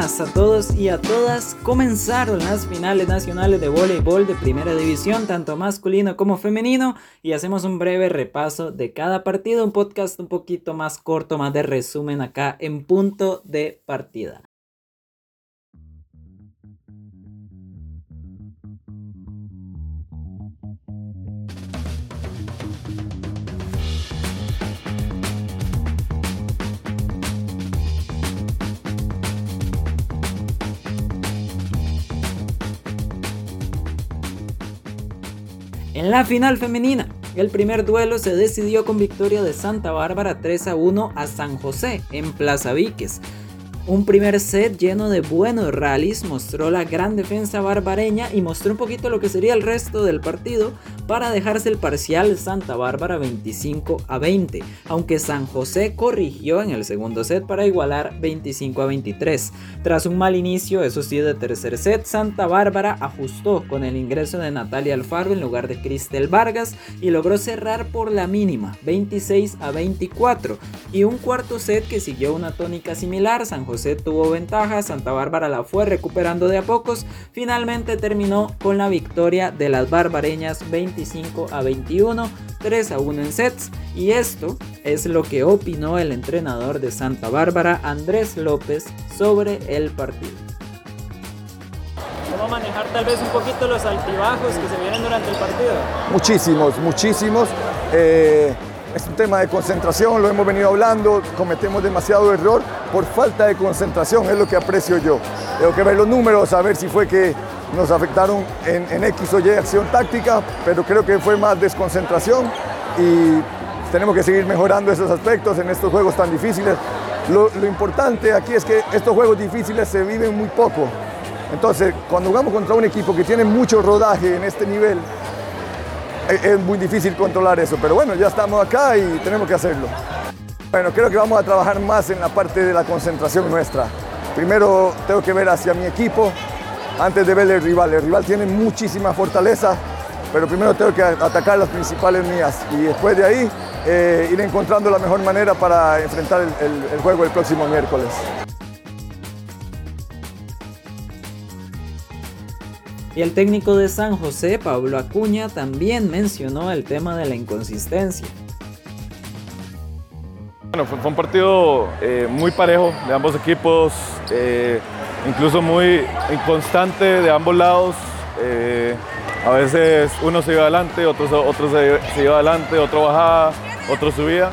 a todos y a todas. Comenzaron las finales nacionales de voleibol de primera división, tanto masculino como femenino, y hacemos un breve repaso de cada partido, un podcast un poquito más corto, más de resumen acá en punto de partida. En la final femenina, el primer duelo se decidió con victoria de Santa Bárbara 3 a 1 a San José en Plaza Víquez. Un primer set lleno de buenos rallies mostró la gran defensa barbareña y mostró un poquito lo que sería el resto del partido para dejarse el parcial Santa Bárbara 25 a 20, aunque San José corrigió en el segundo set para igualar 25 a 23. Tras un mal inicio, eso sí, de tercer set, Santa Bárbara ajustó con el ingreso de Natalia Alfaro en lugar de Cristel Vargas y logró cerrar por la mínima 26 a 24 y un cuarto set que siguió una tónica similar, San José tuvo ventaja, Santa Bárbara la fue recuperando de a pocos, finalmente terminó con la victoria de las barbareñas 25 a 21, 3 a 1 en sets y esto es lo que opinó el entrenador de Santa Bárbara, Andrés López, sobre el partido. ¿Cómo manejar tal vez un poquito los altibajos que se vienen durante el partido? Muchísimos, muchísimos. Eh, es un tema de concentración, lo hemos venido hablando, cometemos demasiado error por falta de concentración, es lo que aprecio yo. Tengo que ver los números, a ver si fue que nos afectaron en, X o Y acción táctica, pero creo que fue más desconcentración y tenemos que seguir mejorando esos aspectos en estos juegos tan difíciles. Lo, lo importante aquí es que estos juegos difíciles se viven muy poco. Entonces, cuando jugamos contra un equipo que tiene mucho rodaje en este nivel, es muy difícil controlar eso, pero bueno, ya estamos acá y tenemos que hacerlo. Bueno, creo que vamos a trabajar más en la parte de la concentración nuestra. Primero tengo que ver hacia mi equipo antes de ver el rival. El rival tiene muchísima fortaleza, pero primero tengo que atacar las principales mías y después de ahí eh, ir encontrando la mejor manera para enfrentar el juego el próximo miércoles. Y el técnico de San José, Pablo Acuña, también mencionó el tema de la inconsistencia. Fue, un partido eh, muy parejo de ambos equipos, eh, incluso muy inconstante de ambos lados. Eh, a veces uno se iba adelante, otro, otro se, iba adelante, otro bajaba, otro subía.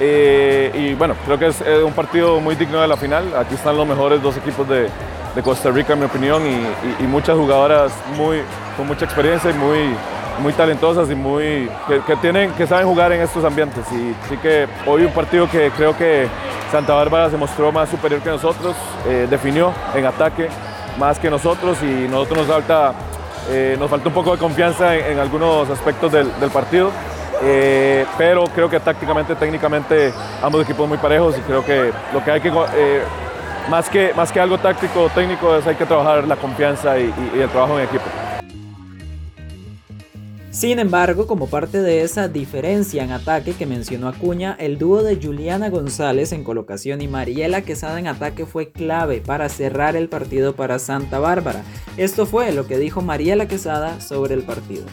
y bueno, creo que es un partido muy digno de la final. Aquí están los mejores dos equipos de, de Costa Rica, en mi opinión, y, muchas jugadoras muy, con mucha experiencia y muy, muy talentosas y muy, que, tienen, que saben jugar en estos ambientes. Y sí que hoy un partido que creo que Santa Bárbara se mostró más superior que nosotros, eh, definió en ataque más que nosotros y nosotros nos falta, eh, nos falta un poco de confianza en, algunos aspectos del, partido. Eh, pero creo que tácticamente, técnicamente, ambos equipos muy parejos y creo que lo que hay que más que, más que algo táctico o técnico, es hay que trabajar la confianza y, el trabajo en equipo. Sin embargo, como parte de esa diferencia en ataque que mencionó Acuña, el dúo de Juliana González en colocación y Mariela Quesada en ataque fue clave para cerrar el partido para Santa Bárbara. Esto fue lo que dijo Mariela Quesada sobre el partido.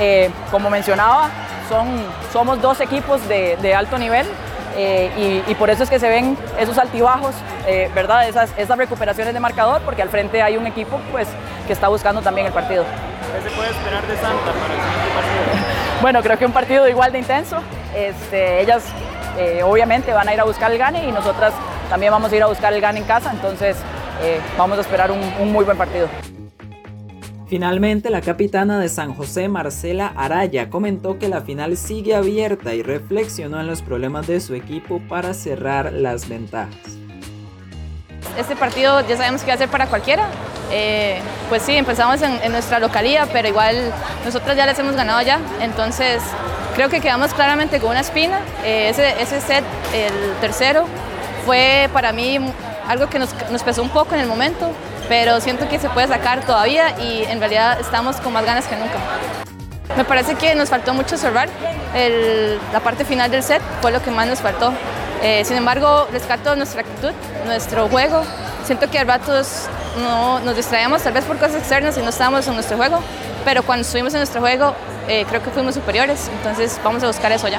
Eh, como mencionaba, son, somos dos equipos de, de alto nivel, eh, y, por eso es que se ven esos altibajos, eh, ¿verdad? Esas, esas, recuperaciones de marcador, porque al frente hay un equipo pues, que está buscando también el partido. ¿Qué se puede esperar de Santa para el siguiente partido? bueno, creo que un partido igual de intenso. Este, ellas eh, obviamente van a ir a buscar el gane y nosotras también vamos a ir a buscar el gane en casa, entonces vamos a esperar un muy buen partido. Finalmente, la capitana de San José, Marcela Araya, comentó que la final sigue abierta y reflexionó en los problemas de su equipo para cerrar las ventajas. Este partido ya sabemos que va a ser para cualquiera. Eh, pues sí, empezamos en, nuestra localía, pero igual nosotros ya les hemos ganado ya. Entonces, creo que quedamos claramente con una espina. Eh, ese, set, el tercero, fue para mí algo que nos pesó un poco en el momento, pero siento que se puede sacar todavía y en realidad estamos con más ganas que nunca. Me parece que nos faltó mucho cerrar, la parte final del set fue lo que más nos faltó. Eh, sin embargo, rescato nuestra actitud, nuestro juego. Siento que a ratos no, nos distraíamos tal vez por cosas externas y no estábamos en nuestro juego, pero cuando estuvimos en nuestro juego eh, creo que fuimos superiores, entonces vamos a buscar eso ya.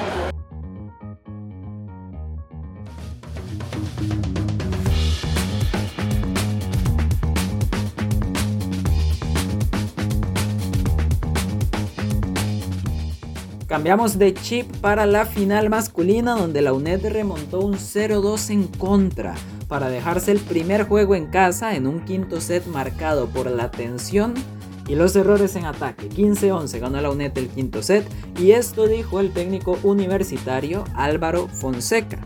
Cambiamos de chip para la final masculina donde la UNED remontó un 0-2 en contra para dejarse el primer juego en casa en un quinto set marcado por la tensión y los errores en ataque. 15-11 ganó la UNED el quinto set y esto dijo el técnico universitario Álvaro Fonseca.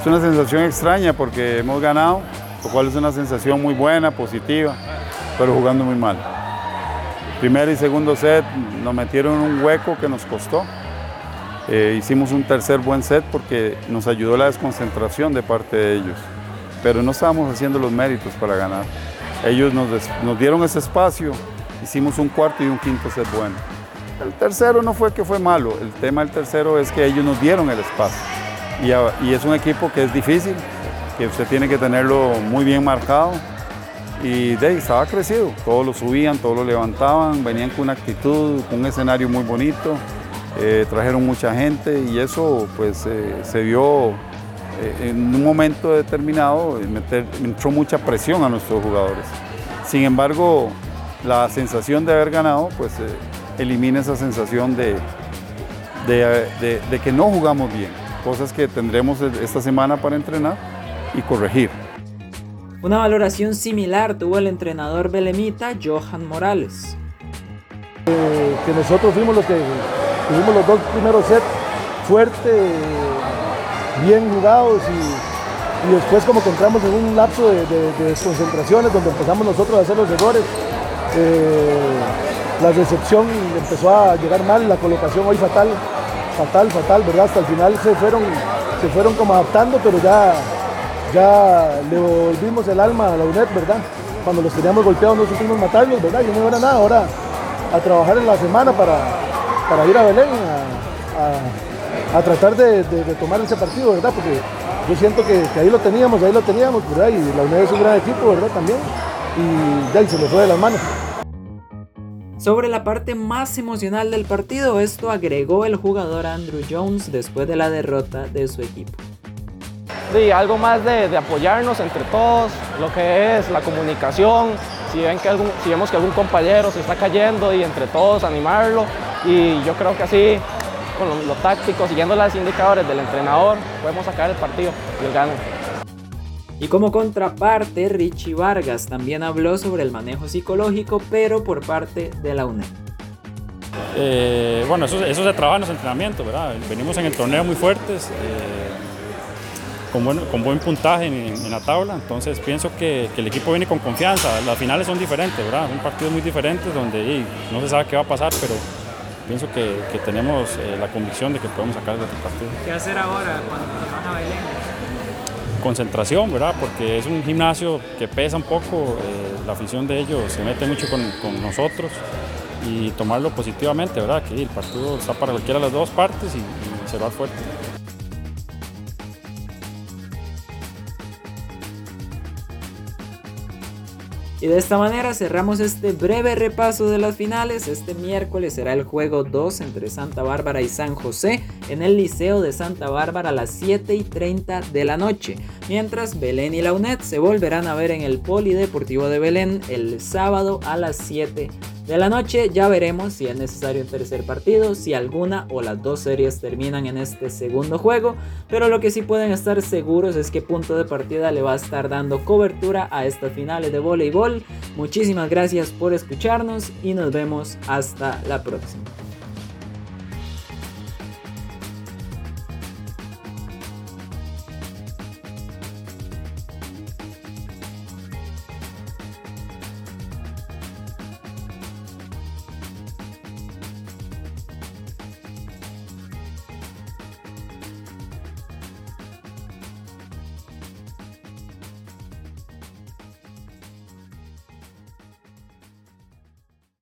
Es una sensación extraña porque hemos ganado, lo cual es una sensación muy buena, positiva, pero jugando muy mal. Primer y segundo set nos metieron un hueco que nos costó. Eh, hicimos un tercer buen set porque nos ayudó la desconcentración de parte de ellos, pero no estábamos haciendo los méritos para ganar. Ellos nos, nos dieron ese espacio, hicimos un cuarto y un quinto set bueno. El tercero no fue que fue malo, el tema del tercero es que ellos nos dieron el espacio. Y, y es un equipo que es difícil, que usted tiene que tenerlo muy bien marcado y de estaba crecido, todos lo subían, todos lo levantaban, venían con una actitud, con un escenario muy bonito, eh, trajeron mucha gente y eso pues eh, se vio eh, en un momento determinado, meter, entró mucha presión a nuestros jugadores. Sin embargo, la sensación de haber ganado pues elimina esa sensación de, de que no jugamos bien, cosas que tendremos esta semana para entrenar y corregir. Una valoración similar tuvo el entrenador belemita Johan Morales. Eh, que nosotros fuimos los que tuvimos los dos primeros sets fuertes, bien jugados y, después como que entramos en un lapso de, desconcentraciones donde empezamos nosotros a hacer los errores. Eh, la recepción empezó a llegar mal, la colocación hoy fatal, fatal, fatal, ¿verdad? Hasta el final se fueron, se fueron como adaptando, pero ya ya le volvimos el alma a la UNED, ¿verdad? Cuando los teníamos golpeados no supimos matarlos, ¿verdad? Y no era nada, ahora a trabajar en la semana para, para ir a Belén a, tratar de, tomar ese partido, ¿verdad? Porque yo siento que, ahí lo teníamos, ahí lo teníamos, ¿verdad? Y la UNED es un gran equipo, ¿verdad? También. Y ya, y se nos fue de las manos. Sobre la parte más emocional del partido, esto agregó el jugador Andrew Jones después de la derrota de su equipo de algo más de, apoyarnos entre todos, lo que es la comunicación, si, ven que algún, si vemos que algún compañero se está cayendo y entre todos animarlo y yo creo que así con lo, táctico, siguiendo los indicadores del entrenador, podemos sacar el partido y el gane. Y como contraparte, Richie Vargas también habló sobre el manejo psicológico, pero por parte de la UNED. Eh, bueno, eso, eso, se trabaja en los entrenamientos, ¿verdad? Venimos en el torneo muy fuertes. Eh, con buen, con buen puntaje en, la tabla, entonces pienso que, el equipo viene con confianza. Las finales son diferentes, ¿verdad? Son partidos muy diferentes donde no se sabe qué va a pasar, pero pienso que, tenemos eh, la convicción de que podemos sacar el partido. ¿Qué hacer ahora cuando van a Belén? Concentración, ¿verdad? Porque es un gimnasio que pesa un poco, eh, la afición de ellos se mete mucho con, nosotros y tomarlo positivamente, ¿verdad? Que el partido está para cualquiera de las dos partes y, y se va fuerte. Y de esta manera cerramos este breve repaso de las finales. Este miércoles será el juego 2 entre Santa Bárbara y San José en el Liceo de Santa Bárbara a las 7 y 30 de la noche. Mientras Belén y la UNED se volverán a ver en el Polideportivo de Belén el sábado a las 7 de la noche ya veremos si es necesario un tercer partido, si alguna o las dos series terminan en este segundo juego, pero lo que sí pueden estar seguros es que punto de partida le va a estar dando cobertura a estas finales de voleibol. Muchísimas gracias por escucharnos y nos vemos hasta la próxima.